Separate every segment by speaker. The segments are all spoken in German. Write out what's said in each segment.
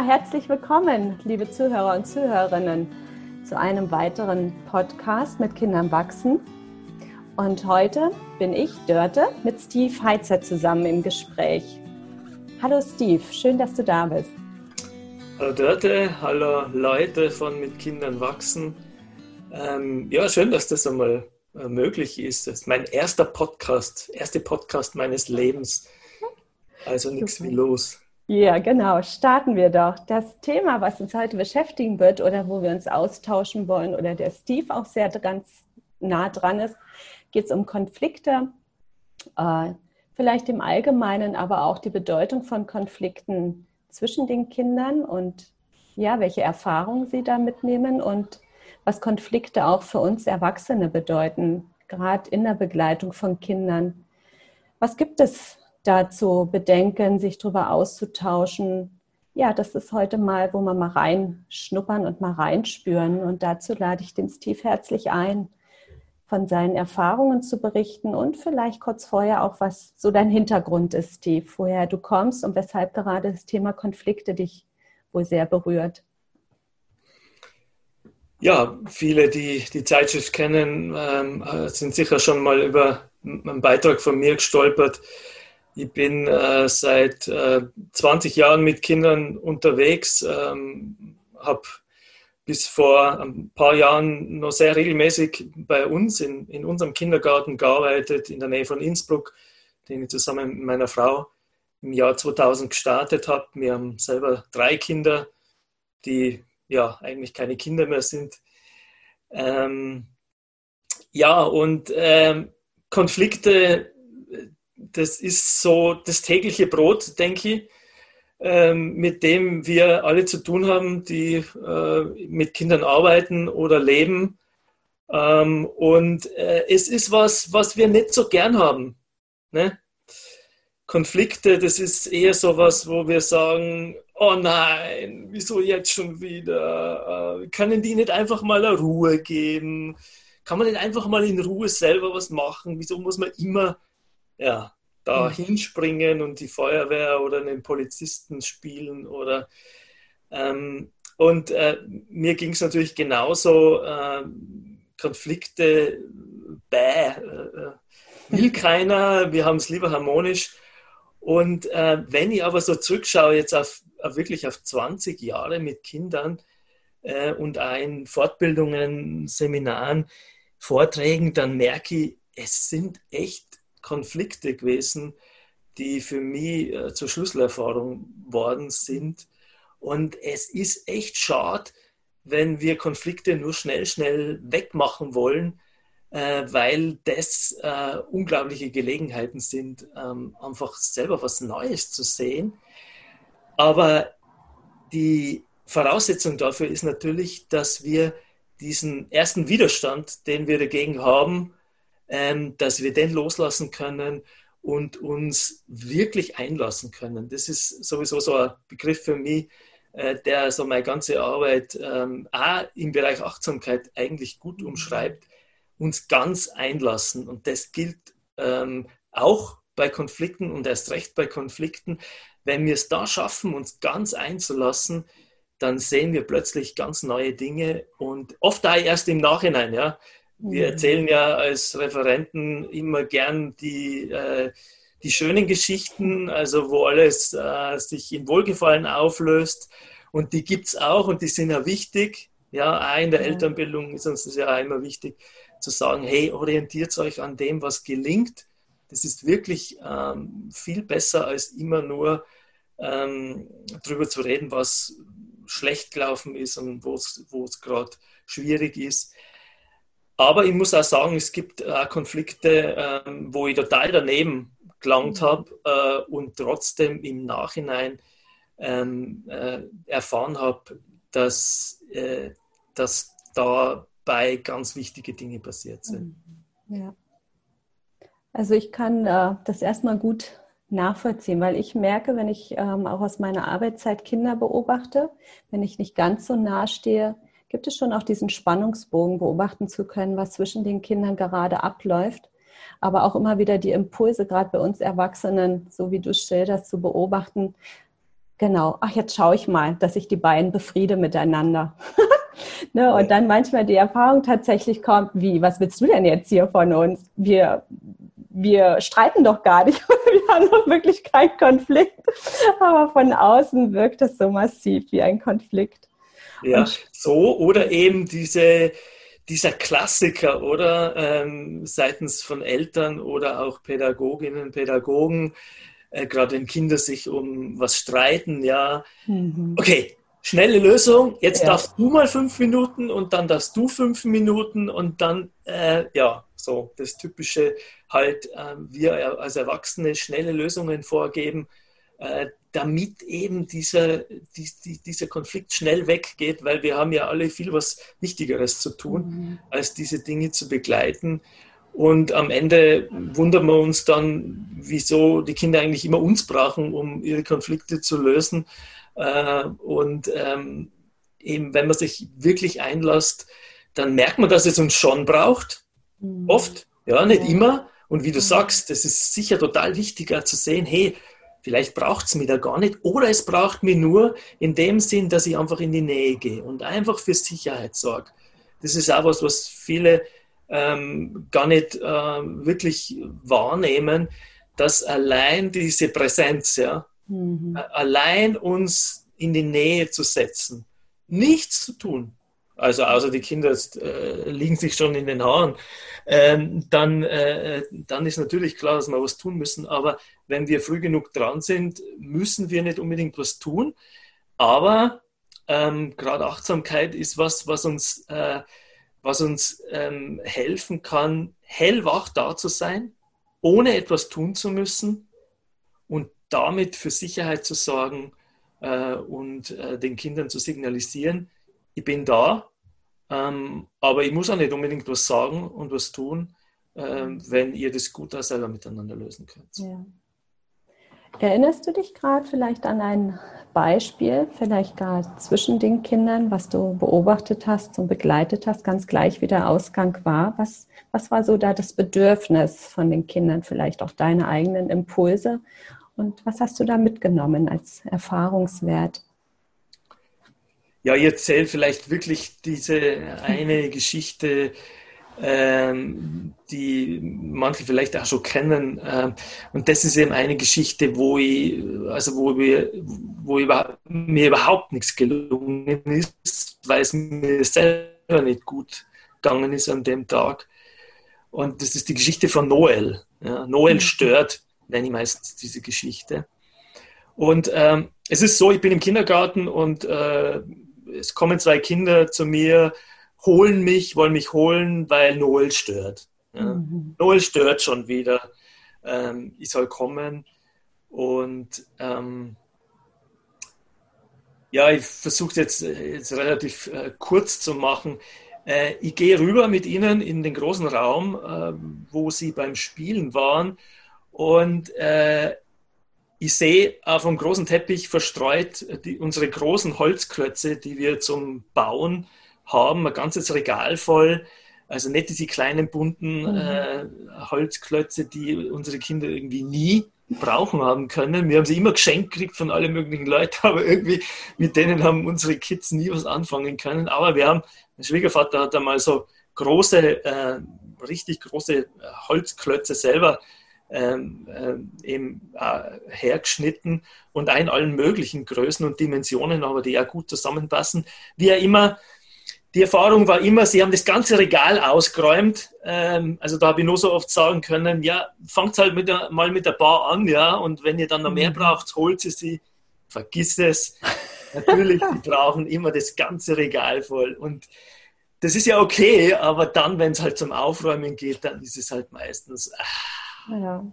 Speaker 1: Ja, herzlich willkommen, liebe Zuhörer und Zuhörerinnen, zu einem weiteren Podcast mit Kindern wachsen. Und heute bin ich, Dörte, mit Steve Heitzer zusammen im Gespräch. Hallo Steve, schön, dass du da bist.
Speaker 2: Hallo Dörte, hallo Leute von Mit Kindern wachsen. Ähm, ja, schön, dass das einmal äh, möglich ist. Das ist mein erster Podcast, erste Podcast meines Lebens. Also nichts wie los.
Speaker 1: Ja, genau. Starten wir doch. Das Thema, was uns heute beschäftigen wird oder wo wir uns austauschen wollen oder der Steve auch sehr ganz nah dran ist, geht es um Konflikte, äh, vielleicht im Allgemeinen, aber auch die Bedeutung von Konflikten zwischen den Kindern und ja, welche Erfahrungen sie da mitnehmen und was Konflikte auch für uns Erwachsene bedeuten, gerade in der Begleitung von Kindern. Was gibt es dazu bedenken, sich darüber auszutauschen. Ja, das ist heute mal, wo wir mal reinschnuppern und mal reinspüren. Und dazu lade ich den Steve herzlich ein, von seinen Erfahrungen zu berichten und vielleicht kurz vorher auch, was so dein Hintergrund ist, Steve, woher du kommst und weshalb gerade das Thema Konflikte dich wohl sehr berührt.
Speaker 2: Ja, viele, die die Zeitschrift kennen, ähm, sind sicher schon mal über einen Beitrag von mir gestolpert, ich bin äh, seit äh, 20 Jahren mit Kindern unterwegs, ähm, habe bis vor ein paar Jahren noch sehr regelmäßig bei uns in, in unserem Kindergarten gearbeitet, in der Nähe von Innsbruck, den ich zusammen mit meiner Frau im Jahr 2000 gestartet habe. Wir haben selber drei Kinder, die ja eigentlich keine Kinder mehr sind. Ähm, ja, und ähm, Konflikte das ist so das tägliche Brot, denke ich, ähm, mit dem wir alle zu tun haben, die äh, mit Kindern arbeiten oder leben. Ähm, und äh, es ist was, was wir nicht so gern haben. Ne? Konflikte, das ist eher so was, wo wir sagen, oh nein, wieso jetzt schon wieder? Äh, können die nicht einfach mal Ruhe geben? Kann man nicht einfach mal in Ruhe selber was machen? Wieso muss man immer ja, da mhm. hinspringen und die Feuerwehr oder einen Polizisten spielen oder ähm, und äh, mir ging es natürlich genauso, äh, Konflikte, bäh, äh, will keiner, wir haben es lieber harmonisch. Und äh, wenn ich aber so zurückschaue, jetzt auf, auf wirklich auf 20 Jahre mit Kindern äh, und ein Fortbildungen, Seminaren, Vorträgen, dann merke ich, es sind echt Konflikte gewesen, die für mich äh, zur Schlüsselerfahrung worden sind. Und es ist echt schade, wenn wir Konflikte nur schnell, schnell wegmachen wollen, äh, weil das äh, unglaubliche Gelegenheiten sind, ähm, einfach selber was Neues zu sehen. Aber die Voraussetzung dafür ist natürlich, dass wir diesen ersten Widerstand, den wir dagegen haben, ähm, dass wir den loslassen können und uns wirklich einlassen können. Das ist sowieso so ein Begriff für mich, äh, der so meine ganze Arbeit ähm, auch im Bereich Achtsamkeit eigentlich gut umschreibt. Uns ganz einlassen. Und das gilt ähm, auch bei Konflikten und erst recht bei Konflikten. Wenn wir es da schaffen, uns ganz einzulassen, dann sehen wir plötzlich ganz neue Dinge und oft auch erst im Nachhinein. Ja. Wir mhm. erzählen ja als Referenten immer gern die, äh, die schönen Geschichten, also wo alles äh, sich in Wohlgefallen auflöst. Und die gibt es auch und die sind ja wichtig. Ja, auch in der. Elternbildung ist uns das ja auch immer wichtig, zu sagen, hey, orientiert euch an dem, was gelingt. Das ist wirklich ähm, viel besser, als immer nur ähm, darüber zu reden, was schlecht gelaufen ist und wo es gerade schwierig ist. Aber ich muss auch sagen, es gibt äh, Konflikte, äh, wo ich total daneben gelangt mhm. habe äh, und trotzdem im Nachhinein ähm, äh, erfahren habe, dass, äh, dass dabei ganz wichtige Dinge passiert sind.
Speaker 1: Mhm. Ja. Also ich kann das erstmal gut nachvollziehen, weil ich merke, wenn ich ähm, auch aus meiner Arbeitszeit Kinder beobachte, wenn ich nicht ganz so nah stehe, gibt es schon auch diesen Spannungsbogen beobachten zu können, was zwischen den Kindern gerade abläuft. Aber auch immer wieder die Impulse, gerade bei uns Erwachsenen, so wie du schilderst, zu beobachten. genau, ach, jetzt schaue ich mal, dass ich die beiden befriede miteinander. ne? Und dann manchmal die Erfahrung tatsächlich kommt, wie, was willst du denn jetzt hier von uns? Wir, wir streiten doch gar nicht, wir haben doch wirklich keinen Konflikt. Aber von außen wirkt es so massiv wie ein Konflikt.
Speaker 2: Ja, Und, so oder eben diese, dieser Klassiker, oder ähm, seitens von Eltern oder auch Pädagoginnen, Pädagogen, äh, gerade wenn Kinder sich um was streiten, ja, mhm. okay, schnelle Lösung, jetzt ja. darfst du mal fünf Minuten und dann darfst du fünf Minuten und dann, äh, ja, so das typische halt, äh, wir als Erwachsene schnelle Lösungen vorgeben, äh, damit eben dieser, die, die, dieser Konflikt schnell weggeht, weil wir haben ja alle viel was Wichtigeres zu tun, mhm. als diese Dinge zu begleiten. Und am Ende wundern wir uns dann, wieso die Kinder eigentlich immer uns brauchen, um ihre Konflikte zu lösen. Äh, und ähm, eben, wenn man sich wirklich einlässt, dann merkt man, dass es uns schon braucht. Mhm. Oft, ja, nicht immer. Und wie du mhm. sagst, das ist sicher total wichtiger zu sehen, hey, vielleicht braucht es mich da gar nicht. Oder es braucht mich nur in dem Sinn, dass ich einfach in die Nähe gehe und einfach für Sicherheit sorge. Das ist auch was, was viele ähm, gar nicht äh, wirklich wahrnehmen, dass allein diese Präsenz, ja, mhm. allein uns in die Nähe zu setzen, nichts zu tun, also außer die Kinder äh, liegen sich schon in den Haaren, ähm, dann, äh, dann ist natürlich klar, dass wir was tun müssen. Aber wenn wir früh genug dran sind, müssen wir nicht unbedingt was tun. Aber ähm, gerade Achtsamkeit ist was, was uns äh, was uns ähm, helfen kann, hellwach da zu sein, ohne etwas tun zu müssen und damit für Sicherheit zu sorgen äh, und äh, den Kindern zu signalisieren, ich bin da, ähm, aber ich muss auch nicht unbedingt was sagen und was tun, äh, wenn ihr das gut auch selber miteinander lösen könnt. Ja.
Speaker 1: Erinnerst du dich gerade vielleicht an ein Beispiel, vielleicht gar zwischen den Kindern, was du beobachtet hast und begleitet hast, ganz gleich wie der Ausgang war? Was, was war so da das Bedürfnis von den Kindern, vielleicht auch deine eigenen Impulse? Und was hast du da mitgenommen als Erfahrungswert?
Speaker 2: Ja, ihr erzählt vielleicht wirklich diese eine Geschichte ähm, die manche vielleicht auch schon kennen. Ähm, und das ist eben eine Geschichte, wo ich, also wo wir, wo ich, mir überhaupt nichts gelungen ist, weil es mir selber nicht gut gegangen ist an dem Tag. Und das ist die Geschichte von Noel. Ja, Noel mhm. stört, nenne ich meistens diese Geschichte. Und ähm, es ist so, ich bin im Kindergarten und äh, es kommen zwei Kinder zu mir holen mich, wollen mich holen, weil Noel stört. Ja. Mhm. Noel stört schon wieder. Ähm, ich soll kommen. Und ähm, ja, ich versuche jetzt, jetzt relativ äh, kurz zu machen. Äh, ich gehe rüber mit Ihnen in den großen Raum, äh, wo Sie beim Spielen waren. Und äh, ich sehe auf dem großen Teppich verstreut die, unsere großen Holzklötze, die wir zum Bauen haben, ein ganzes Regal voll. Also nicht diese kleinen bunten mhm. äh, Holzklötze, die unsere Kinder irgendwie nie brauchen haben können. Wir haben sie immer geschenkt gekriegt von allen möglichen Leuten, aber irgendwie mit denen haben unsere Kids nie was anfangen können. Aber wir haben, mein Schwiegervater hat einmal so große, äh, richtig große äh, Holzklötze selber ähm, äh, eben äh, hergeschnitten und in allen möglichen Größen und Dimensionen, aber die ja gut zusammenpassen. Wie er immer die Erfahrung war immer, sie haben das ganze Regal ausgeräumt. Ähm, also da habe ich nur so oft sagen können, ja, fangt halt mit der, mal mit der Bar an, ja, und wenn ihr dann noch mehr mhm. braucht, holt sie sie, vergiss es. Natürlich, die brauchen immer das ganze Regal voll. Und das ist ja okay, aber dann, wenn es halt zum Aufräumen geht, dann ist es halt meistens. Ah, ja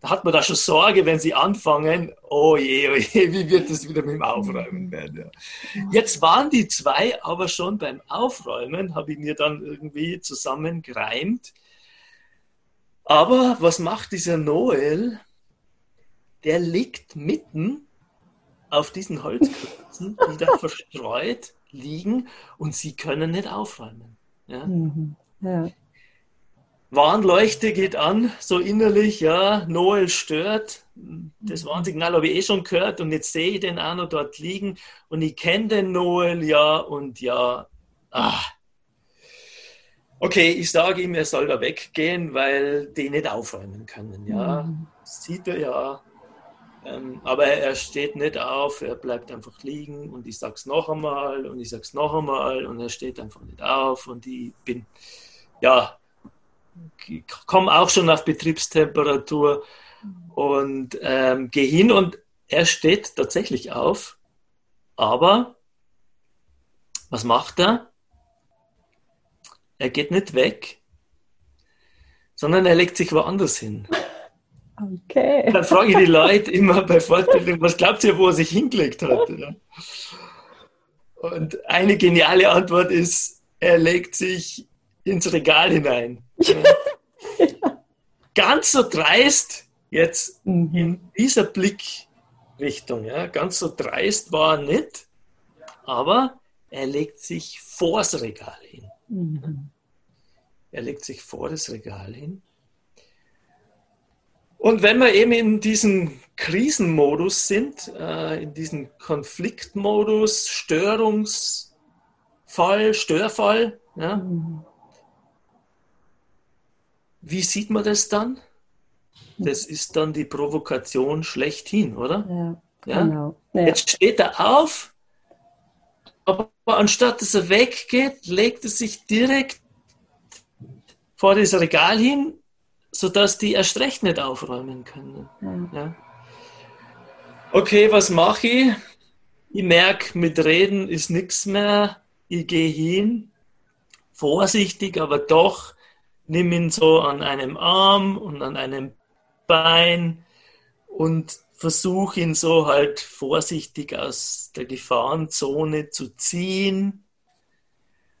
Speaker 2: da hat man da schon Sorge, wenn sie anfangen, oh je, oh je, wie wird das wieder mit dem Aufräumen werden. Ja. Jetzt waren die zwei aber schon beim Aufräumen, habe ich mir dann irgendwie zusammengereimt. Aber was macht dieser Noel? Der liegt mitten auf diesen Holzklötzen, die da verstreut liegen und sie können nicht aufräumen. Ja? Mhm. ja. Warnleuchte geht an, so innerlich, ja, Noel stört. Das Warnsignal habe ich eh schon gehört und jetzt sehe ich den auch noch dort liegen und ich kenne den Noel, ja, und ja, ah. Okay, ich sage ihm, er soll da weggehen, weil die nicht aufräumen können, ja. Mhm. Sieht er ja. Ähm, aber er steht nicht auf, er bleibt einfach liegen und ich sage es noch einmal und ich sage es noch einmal und er steht einfach nicht auf und ich bin, ja, komme auch schon auf Betriebstemperatur und ähm, gehe hin und er steht tatsächlich auf, aber was macht er? Er geht nicht weg, sondern er legt sich woanders hin. Okay. Dann frage ich die Leute immer bei Fortbildung, was glaubt ihr, wo er sich hingelegt hat? Und eine geniale Antwort ist, er legt sich ins Regal hinein. Ganz so dreist jetzt mhm. in dieser Blickrichtung, ja, ganz so dreist war er nicht, aber er legt sich vor das Regal hin. Mhm. Er legt sich vor das Regal hin. Und wenn wir eben in diesem Krisenmodus sind, äh, in diesem Konfliktmodus, Störungsfall, Störfall, ja, mhm. Wie sieht man das dann? Das ist dann die Provokation schlechthin, oder? Ja, ja? genau. Ja. Jetzt steht er auf, aber anstatt dass er weggeht, legt er sich direkt vor das Regal hin, sodass die erst recht nicht aufräumen können. Ja. Okay, was mache ich? Ich merke, mit Reden ist nichts mehr. Ich gehe hin, vorsichtig, aber doch nimm ihn so an einem Arm und an einem Bein und versuch ihn so halt vorsichtig aus der Gefahrenzone zu ziehen.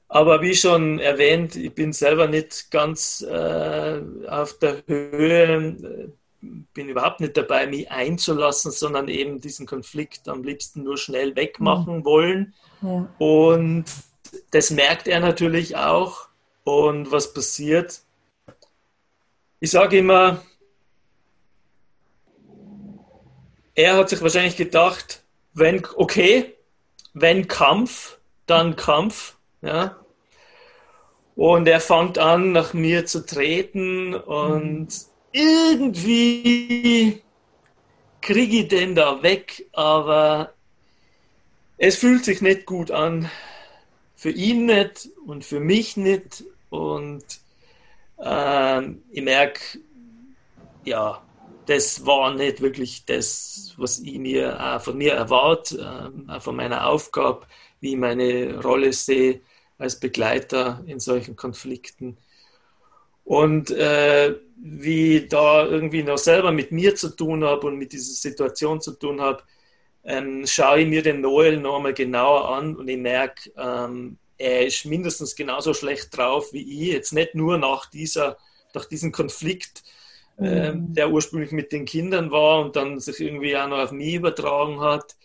Speaker 2: Aber wie schon erwähnt, ich bin selber nicht ganz äh, auf der Höhe, bin überhaupt nicht dabei, mich einzulassen, sondern eben diesen Konflikt am liebsten nur schnell wegmachen mhm. wollen. Ja. Und das merkt er natürlich auch. Und was passiert? Ich sage immer, er hat sich wahrscheinlich gedacht, wenn, okay, wenn Kampf, dann Kampf. Ja. Und er fängt an, nach mir zu treten und irgendwie kriege ich den da weg, aber es fühlt sich nicht gut an für ihn nicht und für mich nicht. Und ähm, ich merke, ja, das war nicht wirklich das, was ich mir auch von mir erwarte, äh, von meiner Aufgabe, wie ich meine Rolle sehe als Begleiter in solchen Konflikten. Und äh, wie ich da irgendwie noch selber mit mir zu tun habe und mit dieser Situation zu tun habe, ähm, schaue ich mir den Noel noch einmal genauer an und ich merke, ähm, er ist mindestens genauso schlecht drauf wie ich. Jetzt nicht nur nach, dieser, nach diesem Konflikt, mhm. äh, der ursprünglich mit den Kindern war und dann sich irgendwie auch noch auf mich übertragen hat.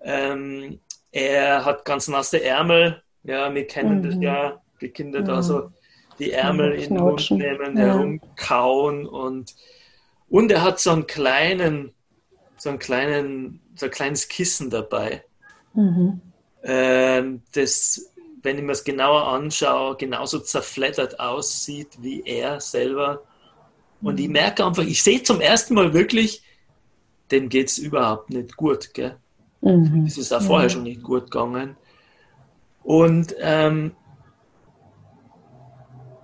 Speaker 2: Ähm, er hat ganz nasse Ärmel. Ja, wir kennen mhm. das ja, die Kinder ja. da so die Ärmel in den Mund nehmen, ja. herumkauen und, und er hat so einen kleinen, so einen kleinen, so ein kleines Kissen dabei. Mhm. Ähm, das, wenn ich mir es genauer anschaue, genauso zerfleddert aussieht wie er selber. Und mhm. ich merke einfach, ich sehe zum ersten Mal wirklich, dem geht es überhaupt nicht gut. Gell? Mhm. Es ist auch vorher schon nicht gut gegangen. Und ähm,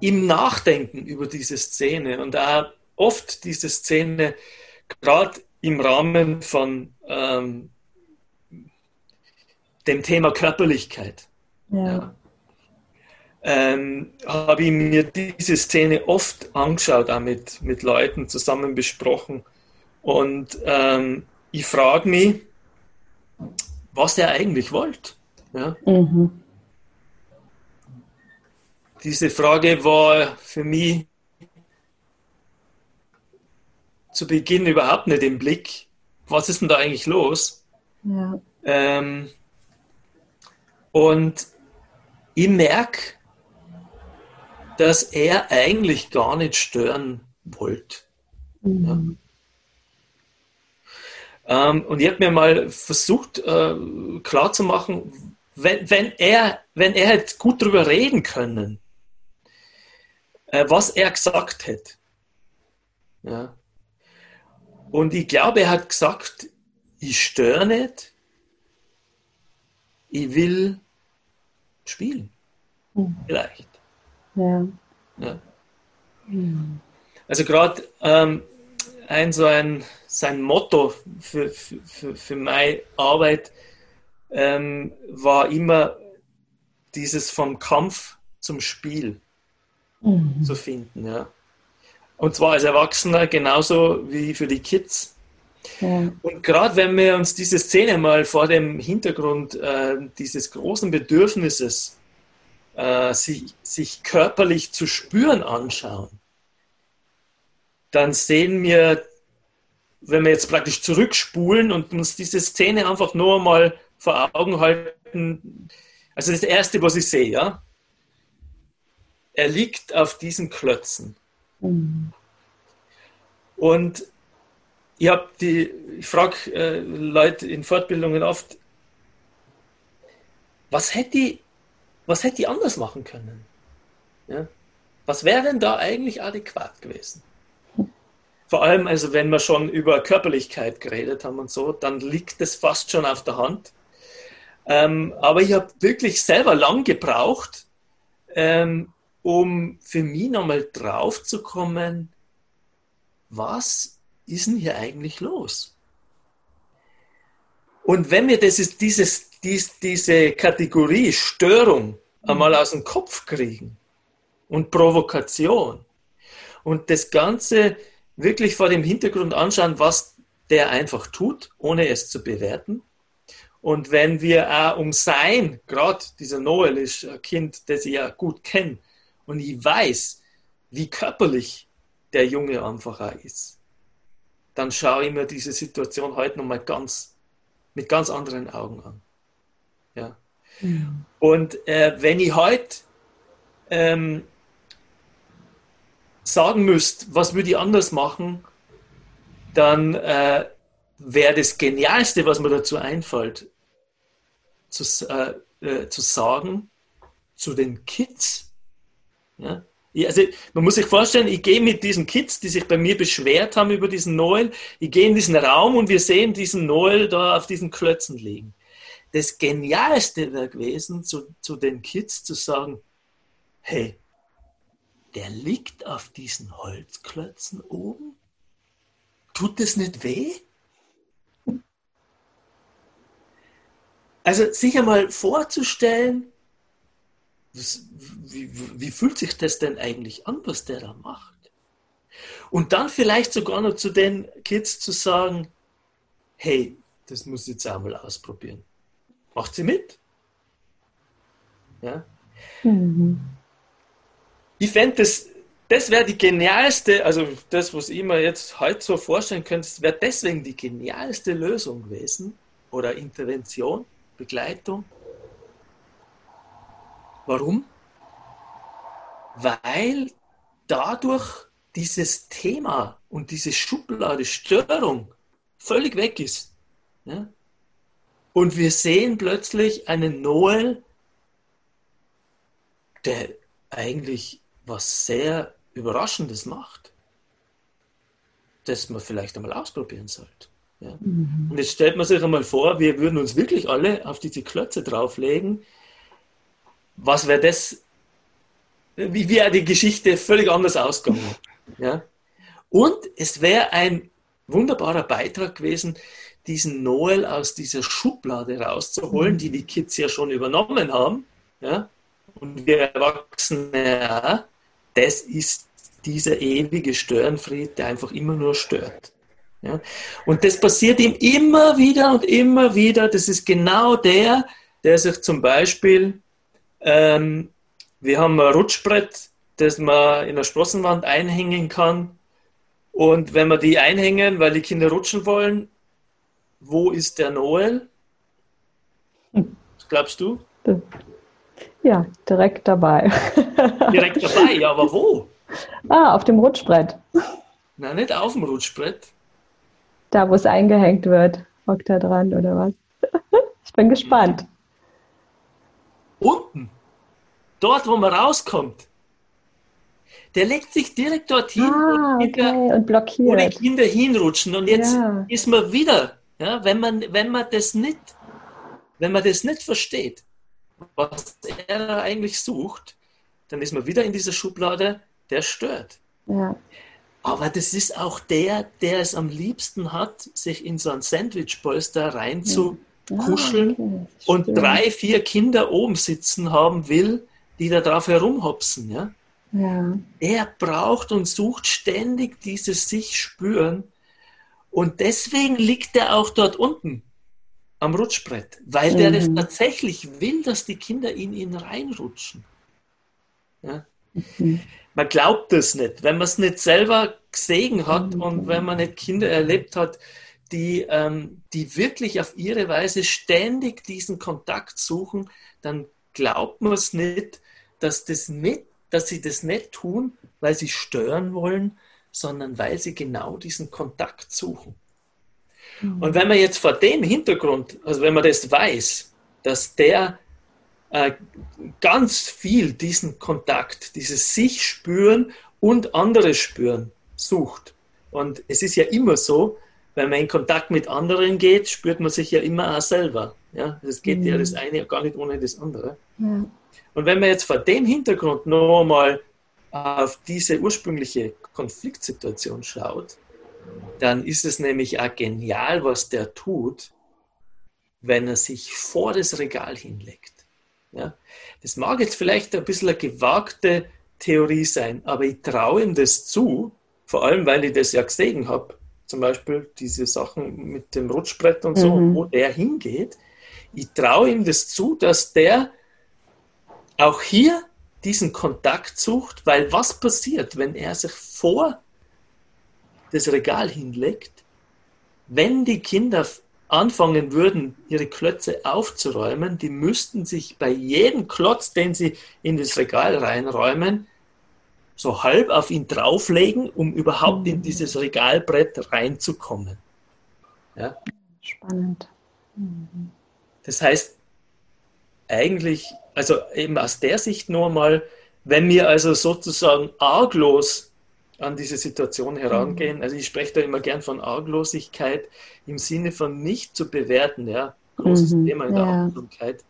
Speaker 2: im Nachdenken über diese Szene und auch oft diese Szene, gerade im Rahmen von ähm, dem Thema Körperlichkeit, ja. ja ähm, habe ich mir diese Szene oft angeschaut, auch mit, mit Leuten zusammen besprochen. Und ähm, ich frage mich, was er eigentlich wollte. Ja? Mhm diese Frage war für mich zu Beginn überhaupt nicht im Blick. Was ist denn da eigentlich los? Ja. Ähm, und ich merke, dass er eigentlich gar nicht stören wollte. Mhm. Ja. Ähm, und ich habe mir mal versucht äh, klarzumachen, wenn, wenn, er, wenn er hätte gut darüber reden können, äh, was er gesagt hätte. Ja. Und ich glaube, er hat gesagt, ich störe nicht, ich will spielen. Mhm. Vielleicht. Ja. ja. Mhm. Also gerade ähm, ein so ein sein Motto für, für, für meine Arbeit ähm, war immer dieses vom Kampf zum Spiel mhm. zu finden. Ja. Und zwar als Erwachsener genauso wie für die Kids. Ja. Und gerade wenn wir uns diese Szene mal vor dem Hintergrund äh, dieses großen Bedürfnisses, äh, sich, sich körperlich zu spüren anschauen, dann sehen wir, wenn wir jetzt praktisch zurückspulen und uns diese Szene einfach nur mal vor Augen halten, also das Erste, was ich sehe, ja, er liegt auf diesen Klötzen. Mhm. Und ich habe die, ich frage äh, Leute in Fortbildungen oft, was hätte ich, was hätte ich anders machen können? Ja? Was wäre denn da eigentlich adäquat gewesen? Vor allem, also wenn wir schon über Körperlichkeit geredet haben und so, dann liegt es fast schon auf der Hand. Ähm, aber ich habe wirklich selber lang gebraucht, ähm, um für mich nochmal drauf zu kommen, was ist denn hier eigentlich los? Und wenn wir das ist, dieses, dies, diese Kategorie Störung einmal aus dem Kopf kriegen und Provokation und das Ganze wirklich vor dem Hintergrund anschauen, was der einfach tut, ohne es zu bewerten. Und wenn wir auch um sein, gerade dieser Noel ist ein Kind, das ich ja gut kenne, und ich weiß, wie körperlich der Junge einfach auch ist, dann schaue ich mir diese Situation heute nochmal ganz, mit ganz anderen Augen an. Ja. ja. Und äh, wenn ich heute ähm, sagen müsst, was würde ich anders machen, dann äh, wäre das Genialste, was mir dazu einfällt, zu, äh, äh, zu sagen zu den Kids, ja? Also man muss sich vorstellen, ich gehe mit diesen Kids, die sich bei mir beschwert haben über diesen Noel, ich gehe in diesen Raum und wir sehen diesen Noel da auf diesen Klötzen liegen. Das Genialste wäre gewesen, zu, zu den Kids zu sagen, hey, der liegt auf diesen Holzklötzen oben? Tut das nicht weh? Also sich einmal vorzustellen, wie, wie fühlt sich das denn eigentlich an, was der da macht? Und dann vielleicht sogar noch zu den Kids zu sagen, hey, das muss ich jetzt einmal ausprobieren. Macht sie mit? Ja? Mhm. Ich fände das, das wäre die genialste, also das, was ich mir jetzt heute so vorstellen könnte, wäre deswegen die genialste Lösung gewesen oder Intervention, Begleitung, Warum? Weil dadurch dieses Thema und diese Schublade Störung völlig weg ist. Ja? Und wir sehen plötzlich einen Noel, der eigentlich was sehr Überraschendes macht, das man vielleicht einmal ausprobieren sollte. Ja? Mhm. Und jetzt stellt man sich einmal vor, wir würden uns wirklich alle auf diese Klötze drauflegen, was wäre das, wie wäre die Geschichte völlig anders ausgegangen. Ja? Und es wäre ein wunderbarer Beitrag gewesen, diesen Noel aus dieser Schublade rauszuholen, die die Kids ja schon übernommen haben. Ja? Und wir Erwachsene, das ist dieser ewige Störenfried, der einfach immer nur stört. Ja? Und das passiert ihm immer wieder und immer wieder. Das ist genau der, der sich zum Beispiel ähm, wir haben ein Rutschbrett, das man in der Sprossenwand einhängen kann. Und wenn wir die einhängen, weil die Kinder rutschen wollen, wo ist der Noel? Was glaubst du?
Speaker 1: Ja, direkt dabei.
Speaker 2: Direkt dabei, ja, aber wo?
Speaker 1: Ah, auf dem Rutschbrett.
Speaker 2: Nein, nicht auf dem Rutschbrett.
Speaker 1: Da, wo es eingehängt wird. Hockt da dran oder was? ich bin gespannt.
Speaker 2: Unten. Dort, wo man rauskommt. Der legt sich direkt dorthin,
Speaker 1: ah, okay. und blockiert.
Speaker 2: wo die Kinder hinrutschen. Und jetzt ja. ist man wieder, ja, wenn, man, wenn man das nicht, wenn man das nicht versteht, was er eigentlich sucht, dann ist man wieder in dieser Schublade, der stört. Ja. Aber das ist auch der, der es am liebsten hat, sich in so ein Sandwichpolster rein zu ja. kuscheln okay. und drei, vier Kinder oben sitzen haben will, die da drauf herumhopsen. Ja? Ja. Er braucht und sucht ständig dieses sich spüren. Und deswegen liegt er auch dort unten am Rutschbrett, weil mhm. der das tatsächlich will, dass die Kinder in ihn reinrutschen. Ja? Mhm. Man glaubt es nicht, wenn man es nicht selber gesehen hat mhm. und wenn man nicht Kinder erlebt hat, die, ähm, die wirklich auf ihre Weise ständig diesen Kontakt suchen, dann glaubt man es nicht, dass, das nicht, dass sie das nicht tun, weil sie stören wollen, sondern weil sie genau diesen Kontakt suchen. Mhm. Und wenn man jetzt vor dem Hintergrund, also wenn man das weiß, dass der äh, ganz viel diesen Kontakt, dieses sich spüren und andere spüren sucht. Und es ist ja immer so, wenn man in Kontakt mit anderen geht, spürt man sich ja immer auch selber. Ja, es geht mhm. ja das eine gar nicht ohne das andere. Ja. Und wenn man jetzt vor dem Hintergrund noch einmal auf diese ursprüngliche Konfliktsituation schaut, dann ist es nämlich auch genial, was der tut, wenn er sich vor das Regal hinlegt. Ja? Das mag jetzt vielleicht ein bisschen eine gewagte Theorie sein, aber ich traue ihm das zu, vor allem weil ich das ja gesehen habe, zum Beispiel diese Sachen mit dem Rutschbrett und so, mhm. wo der hingeht. Ich traue ihm das zu, dass der auch hier diesen Kontakt sucht, weil was passiert, wenn er sich vor das Regal hinlegt, wenn die Kinder anfangen würden, ihre Klötze aufzuräumen, die müssten sich bei jedem Klotz, den sie in das Regal reinräumen, so halb auf ihn drauflegen, um überhaupt in dieses Regalbrett reinzukommen. Ja?
Speaker 1: Spannend.
Speaker 2: Mhm. Das heißt, eigentlich, also eben aus der Sicht nur mal, wenn wir also sozusagen arglos an diese Situation herangehen. Mhm. Also ich spreche da immer gern von Arglosigkeit im Sinne von nicht zu bewerten, ja, großes mhm, Thema in der ja. Achtsamkeit.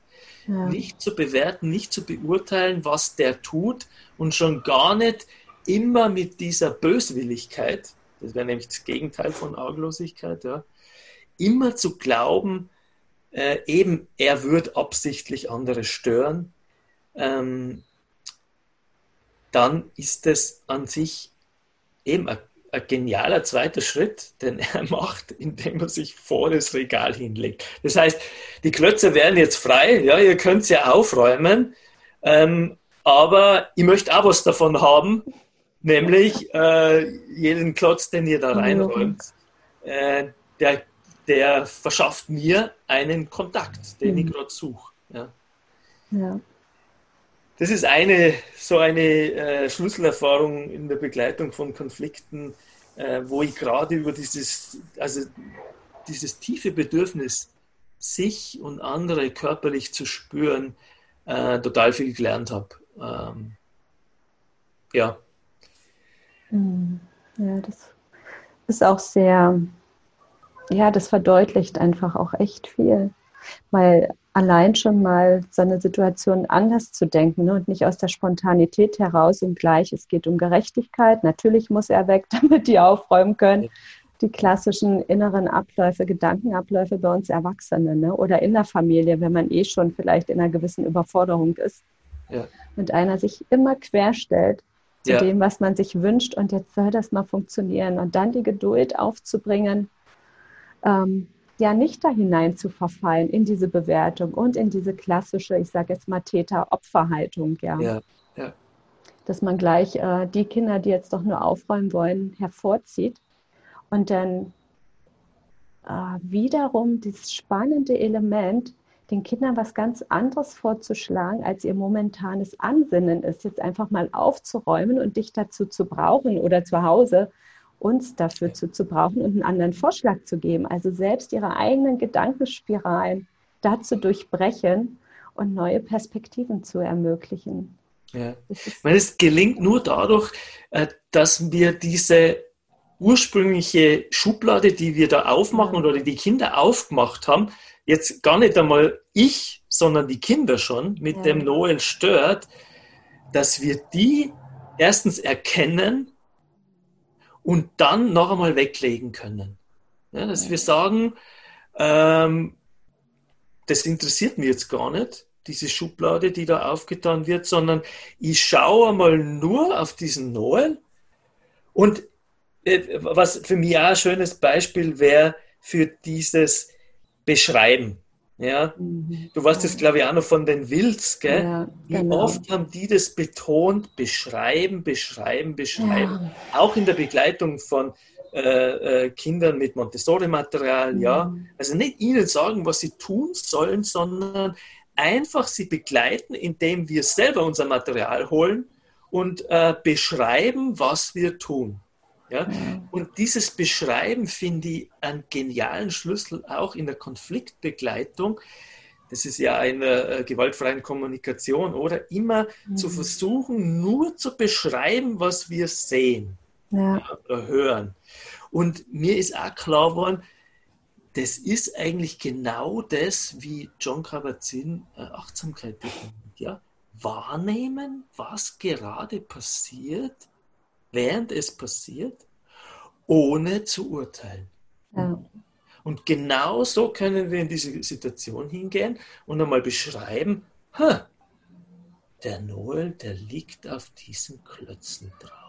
Speaker 2: Ja. Nicht zu bewerten, nicht zu beurteilen, was der tut und schon gar nicht immer mit dieser Böswilligkeit, das wäre nämlich das Gegenteil von Arglosigkeit, ja, immer zu glauben, äh, eben er wird absichtlich andere stören, ähm, dann ist es an sich eben ein, ein, genialer zweiter Schritt, den er macht, indem er sich vor das Regal hinlegt. Das heißt, die Klötze werden jetzt frei, ja, ihr könnt sie aufräumen, ähm, aber ich möchte auch was davon haben, nämlich äh, jeden Klotz, den ihr da reinräumt, äh, der, der verschafft mir einen Kontakt, den mhm. ich gerade suche. Ja. ja. Das ist eine so eine äh, Schlüsselerfahrung in der Begleitung von Konflikten, äh, wo ich gerade über dieses, also dieses tiefe Bedürfnis, sich und andere körperlich zu spüren, äh, total viel gelernt habe. Ähm, ja.
Speaker 1: Hm. Ja, das ist auch sehr, ja, das verdeutlicht einfach auch echt viel. Weil allein schon mal so eine Situation anders zu denken ne? und nicht aus der Spontanität heraus und gleich, es geht um Gerechtigkeit. Natürlich muss er weg, damit die aufräumen können. Die klassischen inneren Abläufe, Gedankenabläufe bei uns Erwachsenen ne? oder in der Familie, wenn man eh schon vielleicht in einer gewissen Überforderung ist. Ja. Und einer sich immer querstellt zu ja. dem, was man sich wünscht und jetzt soll das mal funktionieren und dann die Geduld aufzubringen, ähm, ja nicht da hinein zu verfallen in diese Bewertung und in diese klassische, ich sage jetzt mal Täter-Opfer-Haltung, ja. ja, ja. Dass man gleich äh, die Kinder, die jetzt doch nur aufräumen wollen, hervorzieht und dann äh, wiederum dieses spannende Element, den Kindern was ganz anderes vorzuschlagen, als ihr momentanes Ansinnen ist, jetzt einfach mal aufzuräumen und dich dazu zu brauchen oder zu Hause uns dafür zu, zu brauchen und einen anderen Vorschlag zu geben. Also selbst ihre eigenen Gedankenspiralen dazu durchbrechen und neue Perspektiven zu ermöglichen.
Speaker 2: Ja. Ich meine, es gelingt nur dadurch, äh, dass wir diese ursprüngliche Schublade, die wir da aufmachen oder die Kinder aufgemacht haben, jetzt gar nicht einmal ich, sondern die Kinder schon mit ja. dem Noel stört, dass wir die erstens erkennen und dann noch einmal weglegen können. Ja, dass wir sagen, ähm, das interessiert mich jetzt gar nicht, diese Schublade, die da aufgetan wird, sondern ich schaue einmal nur auf diesen Noel und äh, was für mich auch ein schönes Beispiel wäre für dieses Beschreiben. Ja, mhm. du weißt das, glaube ich, auch noch von den Wilds, gell? Ja, genau. Wie oft haben die das betont? Beschreiben, beschreiben, beschreiben. Ja. Auch in der Begleitung von äh, äh, Kindern mit Montessori-Material, mhm. ja. Also nicht ihnen sagen, was sie tun sollen, sondern einfach sie begleiten, indem wir selber unser Material holen und äh, beschreiben, was wir tun. Ja? Und dieses Beschreiben finde ich einen genialen Schlüssel auch in der Konfliktbegleitung. Das ist ja eine äh, gewaltfreien Kommunikation, oder? Immer mhm. zu versuchen, nur zu beschreiben, was wir sehen ja. oder hören. Und mir ist auch klar geworden, das ist eigentlich genau das, wie John Kabat-Zinn äh, Achtsamkeit definiert. Ja? Wahrnehmen, was gerade passiert während es passiert, ohne zu urteilen. Ja. Und genau so können wir in diese Situation hingehen und einmal beschreiben, ha, der Noel, der liegt auf diesen Klötzen drauf.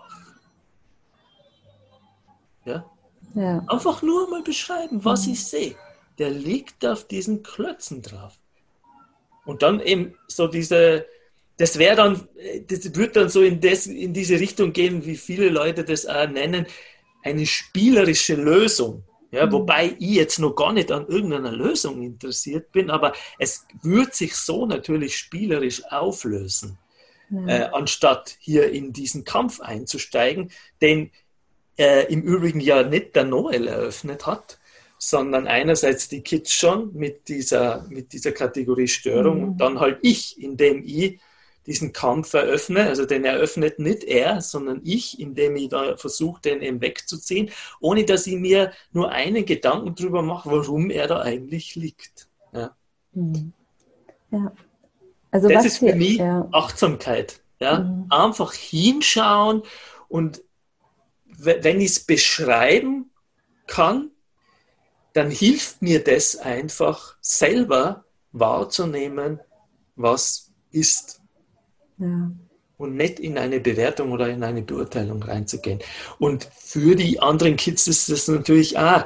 Speaker 2: Ja? ja. Einfach nur mal beschreiben, was mhm. ich sehe. Der liegt auf diesen Klötzen drauf. Und dann eben so diese, das wäre dann, das wird dann so in, das, in diese Richtung gehen, wie viele Leute das auch nennen, eine spielerische Lösung. Ja, mhm. Wobei ich jetzt noch gar nicht an irgendeiner Lösung interessiert bin, aber es wird sich so natürlich spielerisch auflösen, mhm. äh, anstatt hier in diesen Kampf einzusteigen, den äh, im Übrigen ja nicht der Noel eröffnet hat, sondern einerseits die Kids schon mit dieser, mit dieser Kategorie Störung mhm. und dann halt ich, indem ich diesen Kampf eröffne. Also den eröffnet nicht er, sondern ich, indem ich da versuche, den eben wegzuziehen, ohne dass ich mir nur einen Gedanken darüber mache, warum er da eigentlich liegt. Ja. Mhm. ja. Also das ist für mich ja. Achtsamkeit. Ja? Mhm. Einfach hinschauen und wenn ich es beschreiben kann, dann hilft mir das einfach selber wahrzunehmen, was ist. Ja. Und nicht in eine Bewertung oder in eine Beurteilung reinzugehen. Und für die anderen Kids ist das natürlich auch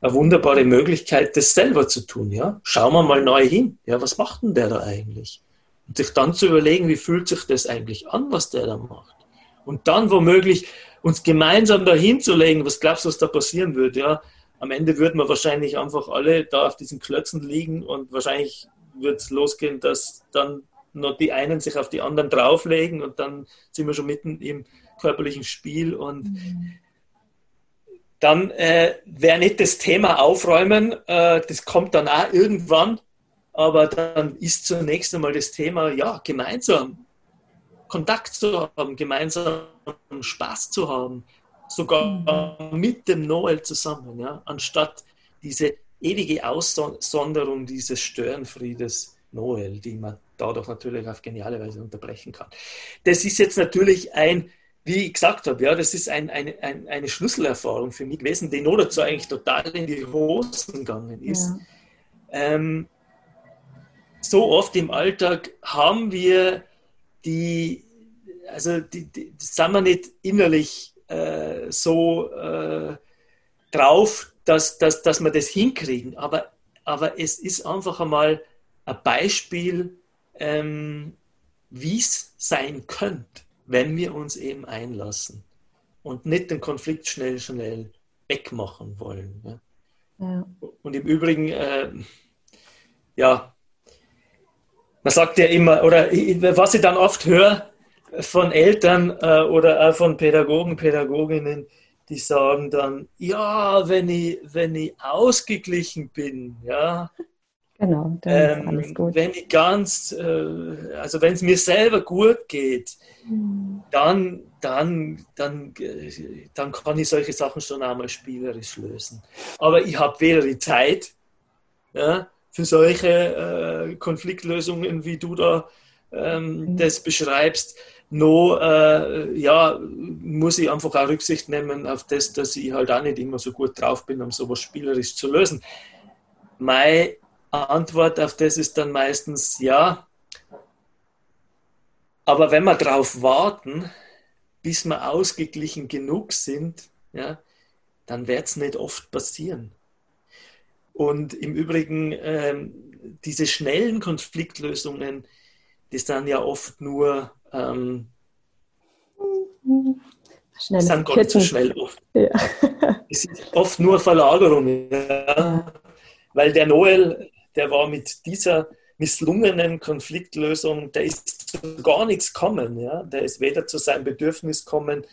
Speaker 2: eine wunderbare Möglichkeit, das selber zu tun. Ja? Schauen wir mal neu hin. Ja, was macht denn der da eigentlich? Und sich dann zu überlegen, wie fühlt sich das eigentlich an, was der da macht. Und dann womöglich uns gemeinsam da hinzulegen, was glaubst du, was da passieren wird? Ja? Am Ende würden wir wahrscheinlich einfach alle da auf diesen Klötzen liegen und wahrscheinlich wird es losgehen, dass dann nur die einen sich auf die anderen drauflegen und dann sind wir schon mitten im körperlichen Spiel und mhm. dann äh, wäre nicht das Thema aufräumen, äh, das kommt dann auch irgendwann, aber dann ist zunächst einmal das Thema, ja, gemeinsam Kontakt zu haben, gemeinsam Spaß zu haben, sogar mhm. mit dem Noel zusammen, ja, anstatt diese ewige Aussonderung dieses Störenfriedes Noel, die man dadurch natürlich auf geniale Weise unterbrechen kann. Das ist jetzt natürlich ein, wie ich gesagt habe, ja, das ist ein, ein, ein, eine Schlüsselerfahrung für mich gewesen, die nur dazu eigentlich total in die Hosen gegangen ist. Ja. Ähm, so oft im Alltag haben wir die, also die, die sind wir nicht innerlich äh, so äh, drauf, dass, dass, dass wir das hinkriegen, aber, aber es ist einfach einmal ein Beispiel, ähm, wie es sein könnte, wenn wir uns eben einlassen und nicht den Konflikt schnell, schnell wegmachen wollen. Ja. Ja. Und im Übrigen, äh, ja, man sagt ja immer, oder was ich dann oft höre von Eltern äh, oder auch von Pädagogen, Pädagoginnen, die sagen dann, ja, wenn ich, wenn ich ausgeglichen bin, ja,
Speaker 1: Genau,
Speaker 2: dann ähm, ist alles gut. Wenn ich ganz, äh, also wenn es mir selber gut geht, mhm. dann, dann, dann, äh, dann kann ich solche Sachen schon einmal spielerisch lösen. Aber ich habe weder die Zeit ja, für solche äh, Konfliktlösungen, wie du da ähm, mhm. das beschreibst, noch äh, ja, muss ich einfach auch Rücksicht nehmen auf das, dass ich halt auch nicht immer so gut drauf bin, um sowas spielerisch zu lösen. Meine Antwort auf das ist dann meistens ja. Aber wenn wir darauf warten, bis wir ausgeglichen genug sind, ja, dann wird es nicht oft passieren. Und im Übrigen, ähm, diese schnellen Konfliktlösungen, die sind ja oft nur ähm,
Speaker 1: Schnelles
Speaker 2: sind gar nicht so schnell oft. Ja. Es ist oft nur Verlagerung. Ja. Ja. Weil der Noel, der war mit dieser misslungenen Konfliktlösung, der ist zu gar nichts kommen. Ja? Der ist weder zu seinem Bedürfnis kommen,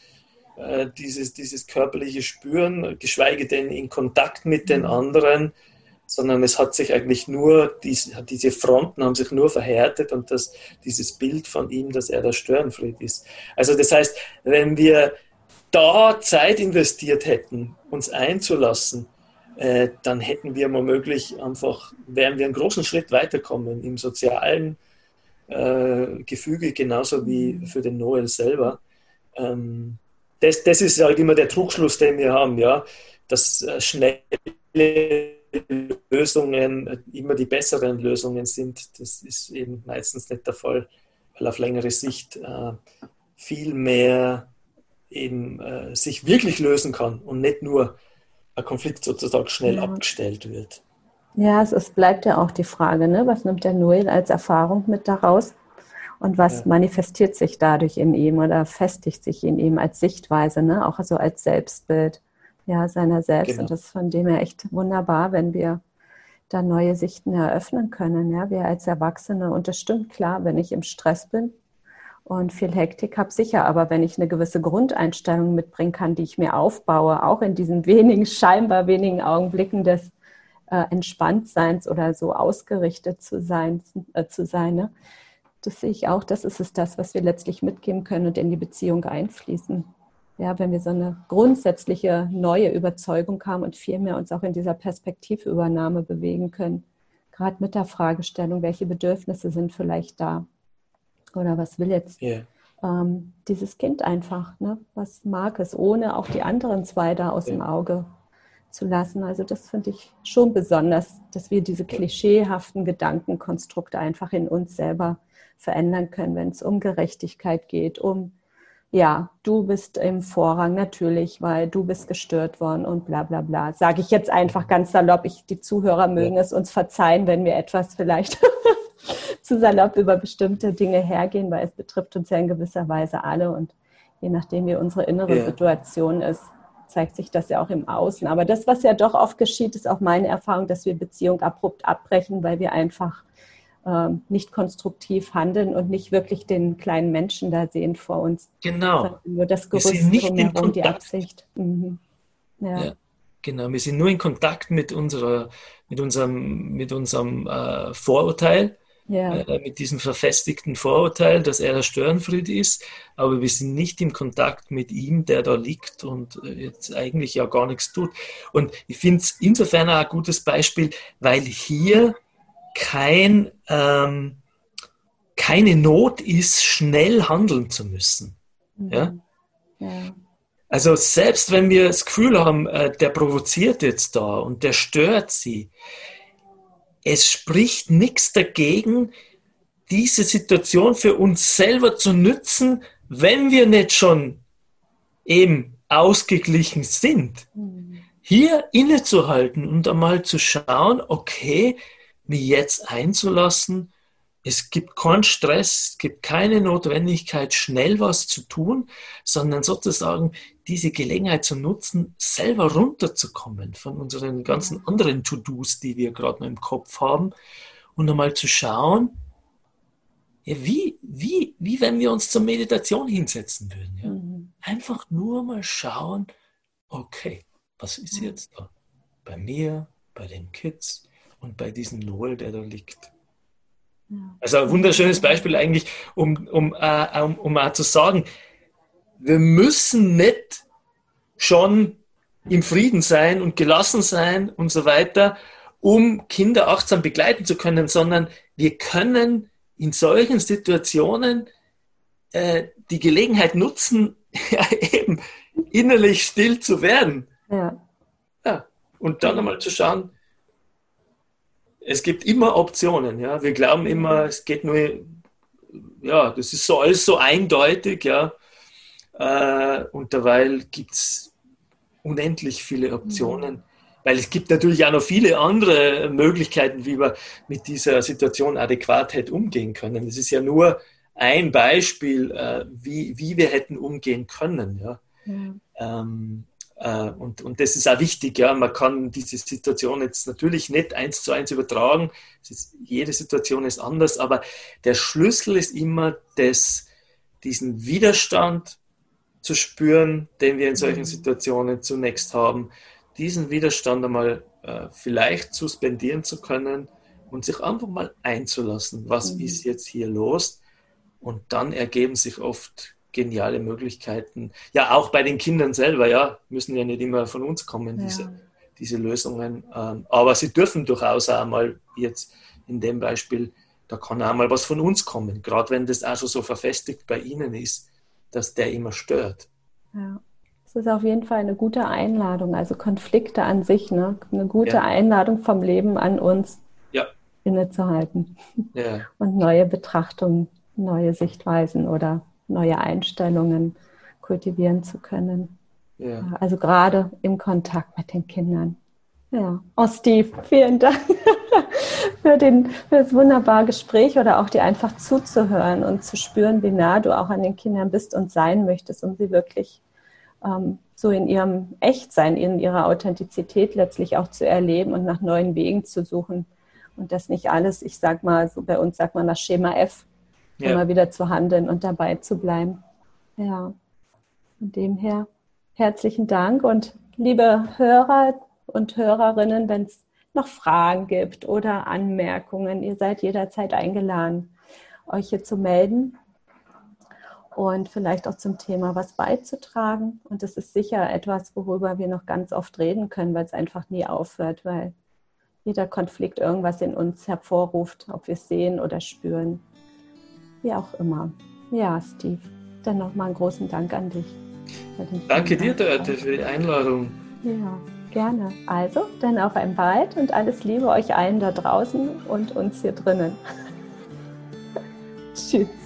Speaker 2: äh, dieses, dieses körperliche Spüren, geschweige denn in Kontakt mit den mhm. anderen, sondern es hat sich eigentlich nur, diese, diese Fronten haben sich nur verhärtet und das, dieses Bild von ihm, dass er der Störenfried ist. Also das heißt, wenn wir da Zeit investiert hätten, uns einzulassen, äh, dann hätten wir womöglich einfach, wären wir einen großen Schritt weiterkommen im sozialen äh, Gefüge, genauso wie für den Noel selber. Ähm, das, das ist halt immer der Trugschluss, den wir haben, ja, dass äh, schnelle Lösungen immer die besseren Lösungen sind. Das ist eben meistens nicht der Fall, weil auf längere Sicht äh, viel mehr eben äh, sich wirklich lösen kann und nicht nur ein Konflikt sozusagen schnell ja. abgestellt wird.
Speaker 1: Ja, es, es, bleibt ja auch die Frage, ne? was nimmt der Noel als Erfahrung mit daraus und was ja. manifestiert sich dadurch in ihm oder festigt sich in ihm als Sichtweise, ne? auch so als Selbstbild ja, seiner selbst. Genau. Und das ist von dem her echt wunderbar, wenn wir da neue Sichten eröffnen können. Ja, wir als Erwachsene. Und das stimmt klar, wenn ich im Stress bin, und viel Hektik habe, sicher. Aber wenn ich eine gewisse Grundeinstellung mitbringen kann, die ich mir aufbaue, auch in diesen wenigen, scheinbar wenigen Augenblicken des äh, Entspanntseins oder so ausgerichtet zu sein, äh, zu sein ne? das sehe ich auch, das ist es das, was wir letztlich mitgeben können und in die Beziehung einfließen. Ja, wenn wir so eine grundsätzliche neue Überzeugung haben und vielmehr uns auch in dieser Perspektivübernahme bewegen können, gerade mit der Fragestellung, welche Bedürfnisse sind vielleicht da oder was will jetzt yeah. ähm, dieses Kind einfach, ne? was mag es, ohne auch die anderen zwei da aus yeah. dem Auge zu lassen. Also das finde ich schon besonders, dass wir diese klischeehaften Gedankenkonstrukte einfach in uns selber verändern können, wenn es um Gerechtigkeit geht, um ja, du bist im Vorrang natürlich, weil du bist gestört worden und bla bla bla. Sage ich jetzt einfach ganz salopp. Ich, die Zuhörer mögen ja. es uns verzeihen, wenn wir etwas vielleicht zu salopp über bestimmte Dinge hergehen, weil es betrifft uns ja in gewisser Weise alle und je nachdem, wie unsere innere ja. Situation ist, zeigt sich das ja auch im Außen. Aber das, was ja doch oft geschieht, ist auch meine Erfahrung, dass wir Beziehung abrupt abbrechen, weil wir einfach äh, nicht konstruktiv handeln und nicht wirklich den kleinen Menschen da sehen vor uns.
Speaker 2: Genau.
Speaker 1: Nur das Gerüst wir sind nicht drumherum, die Absicht.
Speaker 2: Mhm. Ja. ja. Genau, wir sind nur in Kontakt mit, unserer, mit unserem, mit unserem äh, Vorurteil ja. äh, mit diesem verfestigten Vorurteil, dass er der Störenfried ist, aber wir sind nicht im Kontakt mit ihm, der da liegt und äh, jetzt eigentlich ja gar nichts tut. Und ich finde es insofern auch ein gutes Beispiel, weil hier kein, ähm, keine Not ist, schnell handeln zu müssen. Mhm. Ja? ja? Also selbst wenn wir das Gefühl haben, äh, der provoziert jetzt da und der stört sie, es spricht nichts dagegen, diese Situation für uns selber zu nützen, wenn wir nicht schon eben ausgeglichen sind. Hier innezuhalten und einmal zu schauen, okay, mich jetzt einzulassen, es gibt keinen Stress, es gibt keine Notwendigkeit, schnell was zu tun, sondern sozusagen diese Gelegenheit zu nutzen, selber runterzukommen von unseren ganzen anderen To-Dos, die wir gerade noch im Kopf haben und einmal zu schauen, Ja, wie, wie, wie wenn wir uns zur Meditation hinsetzen würden. Ja? Mhm. Einfach nur mal schauen, okay, was ist jetzt da? Bei mir, bei den Kids und bei diesem Noel, der da liegt. Also ein wunderschönes Beispiel eigentlich, um, um, uh, um, um auch zu sagen, wir müssen nicht schon im Frieden sein und gelassen sein und so weiter, um Kinder achtsam begleiten zu können, sondern wir können in solchen Situationen äh, die Gelegenheit nutzen, ja, eben innerlich still zu werden. Ja. ja. Und dann einmal zu schauen, es gibt immer Optionen. Ja. Wir glauben immer, es geht nur, ja, das ist so alles so eindeutig, ja. Äh, und derweil gibt es unendlich viele Optionen. Mhm. Weil es gibt natürlich auch noch viele andere Möglichkeiten, wie wir mit dieser Situation adäquat hätten umgehen können. Es ist ja nur ein Beispiel, äh, wie, wie wir hätten umgehen können. Ja. Mhm. Ähm, und, und das ist auch wichtig, ja. Man kann diese Situation jetzt natürlich nicht eins zu eins übertragen. Ist, jede Situation ist anders, aber der Schlüssel ist immer, das, diesen Widerstand zu spüren, den wir in solchen mhm. Situationen zunächst haben, diesen Widerstand einmal äh, vielleicht suspendieren zu können und sich einfach mal einzulassen, was mhm. ist jetzt hier los. Und dann ergeben sich oft geniale Möglichkeiten. Ja, auch bei den Kindern selber, ja, müssen ja nicht immer von uns kommen, diese, ja. diese Lösungen. Ähm, aber sie dürfen durchaus auch mal jetzt in dem Beispiel, da kann auch mal was von uns kommen, gerade wenn das auch schon so verfestigt bei Ihnen ist, dass der immer stört.
Speaker 1: Ja. Das ist auf jeden Fall eine gute Einladung, also Konflikte an sich, ne? eine gute ja. Einladung vom Leben an uns ja. innezuhalten ja. und neue Betrachtungen, neue Sichtweisen oder neue Einstellungen kultivieren zu können. Ja. Also gerade im Kontakt mit den Kindern. Ja. Oh, Steve, vielen Dank für, den, für das wunderbare Gespräch oder auch dir einfach zuzuhören und zu spüren, wie nah du auch an den Kindern bist und sein möchtest, um sie wirklich ähm, so in ihrem Echtsein, in ihrer Authentizität letztlich auch zu erleben und nach neuen Wegen zu suchen. Und das nicht alles, ich sag mal, so bei uns sagt man das Schema F, ja. immer wieder zu handeln und dabei zu bleiben. Ja, von dem her herzlichen Dank und liebe Hörer und Hörerinnen, wenn es noch Fragen gibt oder Anmerkungen, ihr seid jederzeit eingeladen, euch hier zu melden und vielleicht auch zum Thema was beizutragen. Und das ist sicher etwas, worüber wir noch ganz oft reden können, weil es einfach nie aufhört, weil jeder Konflikt irgendwas in uns hervorruft, ob wir es sehen oder spüren wie auch immer. Ja, Steve, dann nochmal einen großen Dank an dich.
Speaker 2: Danke dir, Dörte, für die Einladung.
Speaker 1: Ja, gerne. Also, dann auf ein Bald und alles Liebe euch allen da draußen und uns hier drinnen. Tschüss.